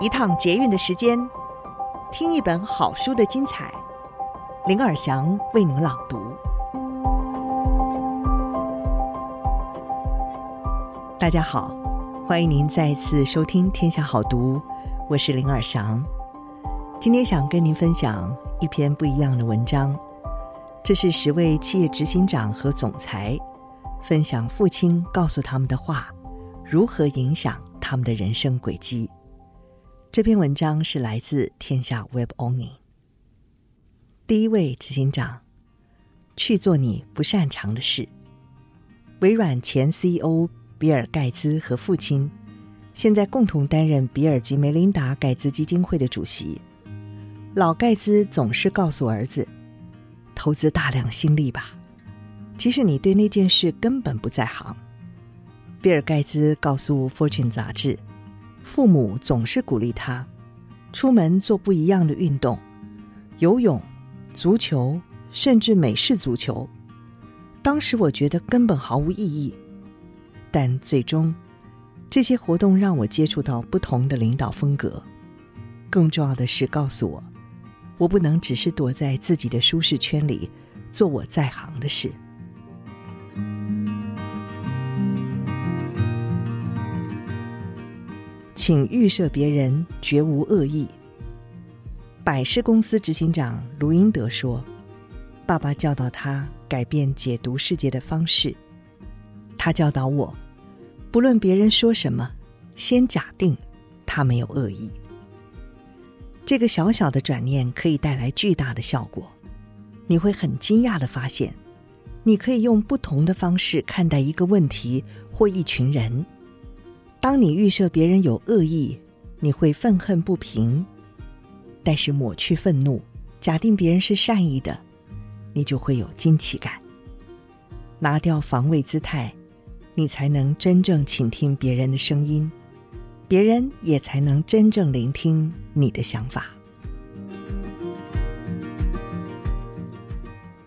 一趟捷运的时间，听一本好书的精彩。林尔祥为您朗读。大家好，欢迎您再次收听《天下好读》，我是林尔祥。今天想跟您分享一篇不一样的文章，这是十位企业执行长和总裁分享父亲告诉他们的话，如何影响他们的人生轨迹。这篇文章是来自天下 Web Only。第一位执行长，去做你不擅长的事。微软前 CEO 比尔盖茨和父亲，现在共同担任比尔及梅琳达盖茨基金会的主席。老盖茨总是告诉儿子：“投资大量心力吧，即使你对那件事根本不在行。”比尔盖茨告诉《Fortune》杂志。父母总是鼓励他出门做不一样的运动，游泳、足球，甚至美式足球。当时我觉得根本毫无意义，但最终这些活动让我接触到不同的领导风格。更重要的是，告诉我，我不能只是躲在自己的舒适圈里做我在行的事。请预设别人绝无恶意。百事公司执行长卢英德说：“爸爸教导他改变解读世界的方式。他教导我，不论别人说什么，先假定他没有恶意。这个小小的转念可以带来巨大的效果。你会很惊讶的发现，你可以用不同的方式看待一个问题或一群人。”当你预设别人有恶意，你会愤恨不平；但是抹去愤怒，假定别人是善意的，你就会有惊奇感。拿掉防卫姿态，你才能真正倾听别人的声音，别人也才能真正聆听你的想法。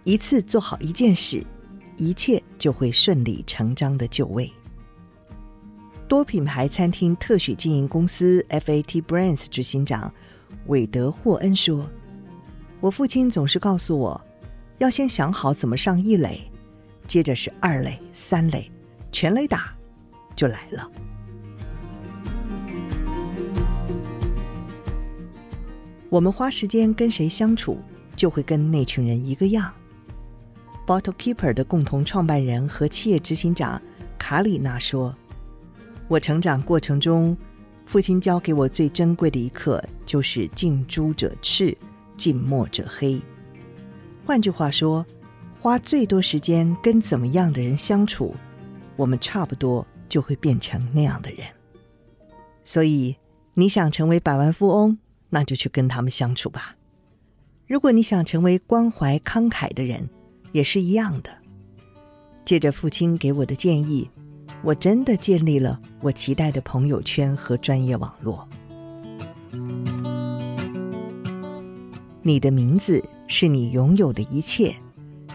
一次做好一件事，一切就会顺理成章的就位。多品牌餐厅特许经营公司 FAT Brands 执行长韦德霍恩说：“我父亲总是告诉我，要先想好怎么上一垒，接着是二垒、三垒，全垒打就来了。”我们花时间跟谁相处，就会跟那群人一个样。Bottle Keeper 的共同创办人和企业执行长卡里娜说。我成长过程中，父亲教给我最珍贵的一课，就是近朱者赤，近墨者黑。换句话说，花最多时间跟怎么样的人相处，我们差不多就会变成那样的人。所以，你想成为百万富翁，那就去跟他们相处吧。如果你想成为关怀慷慨的人，也是一样的。借着父亲给我的建议。我真的建立了我期待的朋友圈和专业网络。你的名字是你拥有的一切，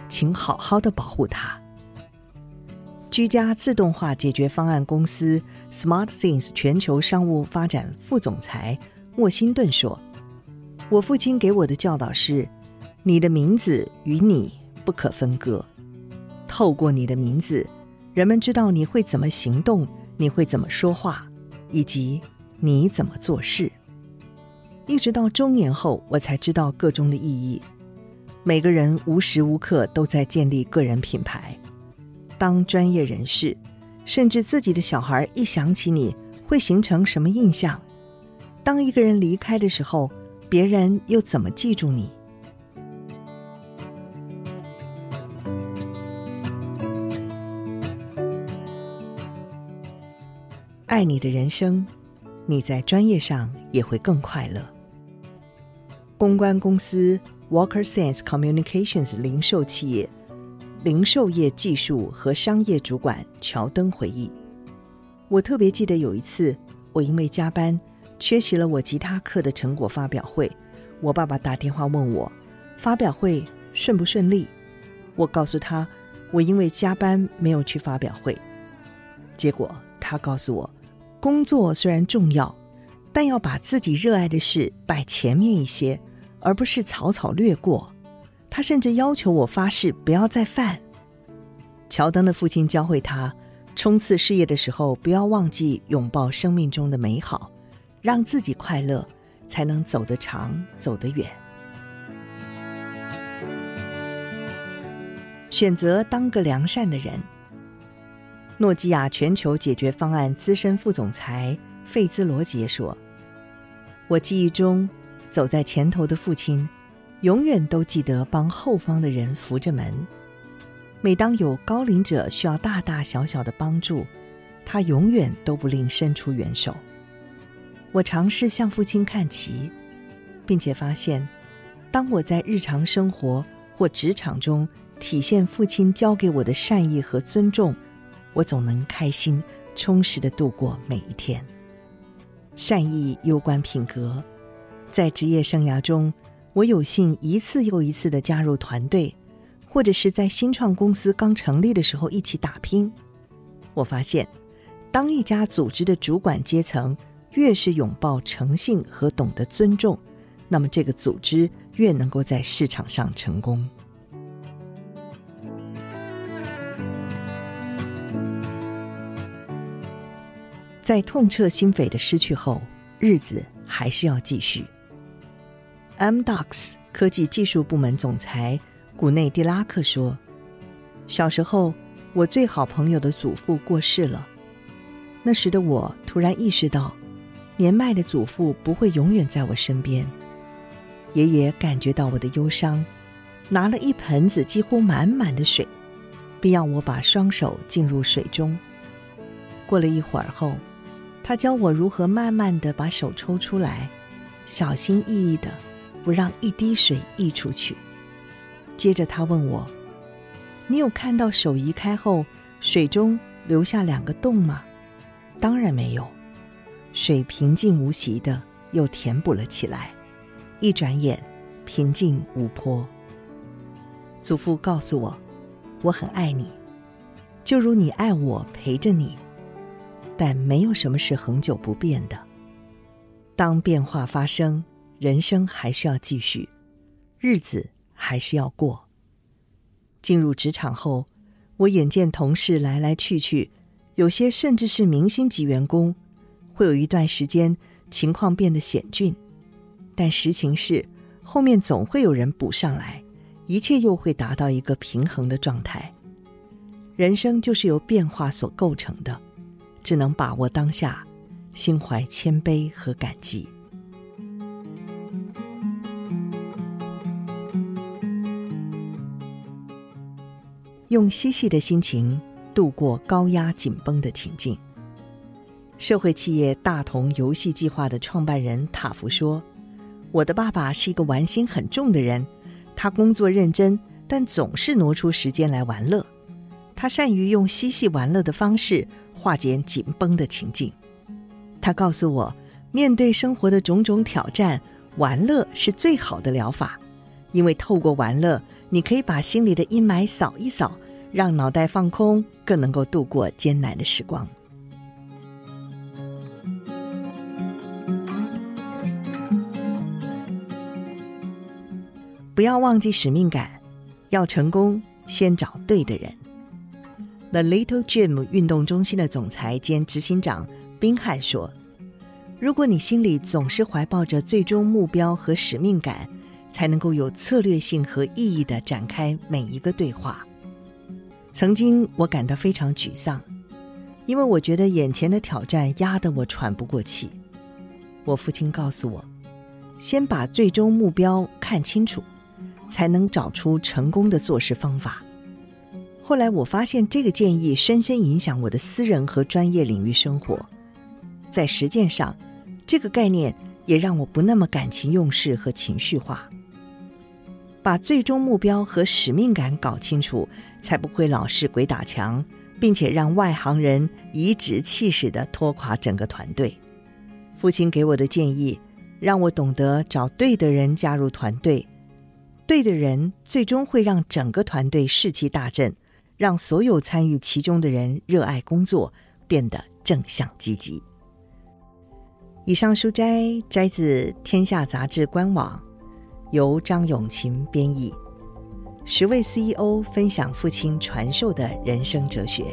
请好好的保护它。居家自动化解决方案公司 SmartThings 全球商务发展副总裁莫辛顿说：“我父亲给我的教导是，你的名字与你不可分割。透过你的名字。”人们知道你会怎么行动，你会怎么说话，以及你怎么做事。一直到中年后，我才知道个中的意义。每个人无时无刻都在建立个人品牌。当专业人士，甚至自己的小孩一想起你会形成什么印象？当一个人离开的时候，别人又怎么记住你？爱你的人生，你在专业上也会更快乐。公关公司 Walker Sense Communications 零售企业零售业技术和商业主管乔登回忆：“我特别记得有一次，我因为加班缺席了我吉他课的成果发表会。我爸爸打电话问我发表会顺不顺利，我告诉他我因为加班没有去发表会。结果他告诉我。”工作虽然重要，但要把自己热爱的事摆前面一些，而不是草草略过。他甚至要求我发誓不要再犯。乔登的父亲教会他，冲刺事业的时候不要忘记拥抱生命中的美好，让自己快乐，才能走得长，走得远。选择当个良善的人。诺基亚全球解决方案资深副总裁费兹罗杰说：“我记忆中，走在前头的父亲，永远都记得帮后方的人扶着门。每当有高龄者需要大大小小的帮助，他永远都不吝伸出援手。我尝试向父亲看齐，并且发现，当我在日常生活或职场中体现父亲教给我的善意和尊重。”我总能开心、充实的度过每一天。善意攸关品格，在职业生涯中，我有幸一次又一次的加入团队，或者是在新创公司刚成立的时候一起打拼。我发现，当一家组织的主管阶层越是拥抱诚信和懂得尊重，那么这个组织越能够在市场上成功。在痛彻心扉的失去后，日子还是要继续。M Docs 科技技术部门总裁古内蒂拉克说：“小时候，我最好朋友的祖父过世了。那时的我突然意识到，年迈的祖父不会永远在我身边。爷爷感觉到我的忧伤，拿了一盆子几乎满满的水，并要我把双手浸入水中。过了一会儿后。”他教我如何慢慢地把手抽出来，小心翼翼的不让一滴水溢出去。接着他问我：“你有看到手移开后水中留下两个洞吗？”“当然没有。”水平静无奇的又填补了起来。一转眼，平静无波。祖父告诉我：“我很爱你，就如你爱我，陪着你。”但没有什么是恒久不变的。当变化发生，人生还是要继续，日子还是要过。进入职场后，我眼见同事来来去去，有些甚至是明星级员工。会有一段时间情况变得险峻，但实情是后面总会有人补上来，一切又会达到一个平衡的状态。人生就是由变化所构成的。只能把握当下，心怀谦卑和感激，用嬉戏的心情度过高压紧绷的情境。社会企业大同游戏计划的创办人塔福说：“我的爸爸是一个玩心很重的人，他工作认真，但总是挪出时间来玩乐。他善于用嬉戏玩乐的方式。”化解紧绷的情境，他告诉我，面对生活的种种挑战，玩乐是最好的疗法，因为透过玩乐，你可以把心里的阴霾扫一扫，让脑袋放空，更能够度过艰难的时光。不要忘记使命感，要成功，先找对的人。The Little Gym 运动中心的总裁兼执行长宾汉说：“如果你心里总是怀抱着最终目标和使命感，才能够有策略性和意义地展开每一个对话。”曾经我感到非常沮丧，因为我觉得眼前的挑战压得我喘不过气。我父亲告诉我：“先把最终目标看清楚，才能找出成功的做事方法。”后来我发现这个建议深深影响我的私人和专业领域生活，在实践上，这个概念也让我不那么感情用事和情绪化。把最终目标和使命感搞清楚，才不会老是鬼打墙，并且让外行人颐指气使地拖垮整个团队。父亲给我的建议，让我懂得找对的人加入团队，对的人最终会让整个团队士气大振。让所有参与其中的人热爱工作，变得正向积极。以上书摘摘自《天下》杂志官网，由张永琴编译。十位 CEO 分享父亲传授的人生哲学。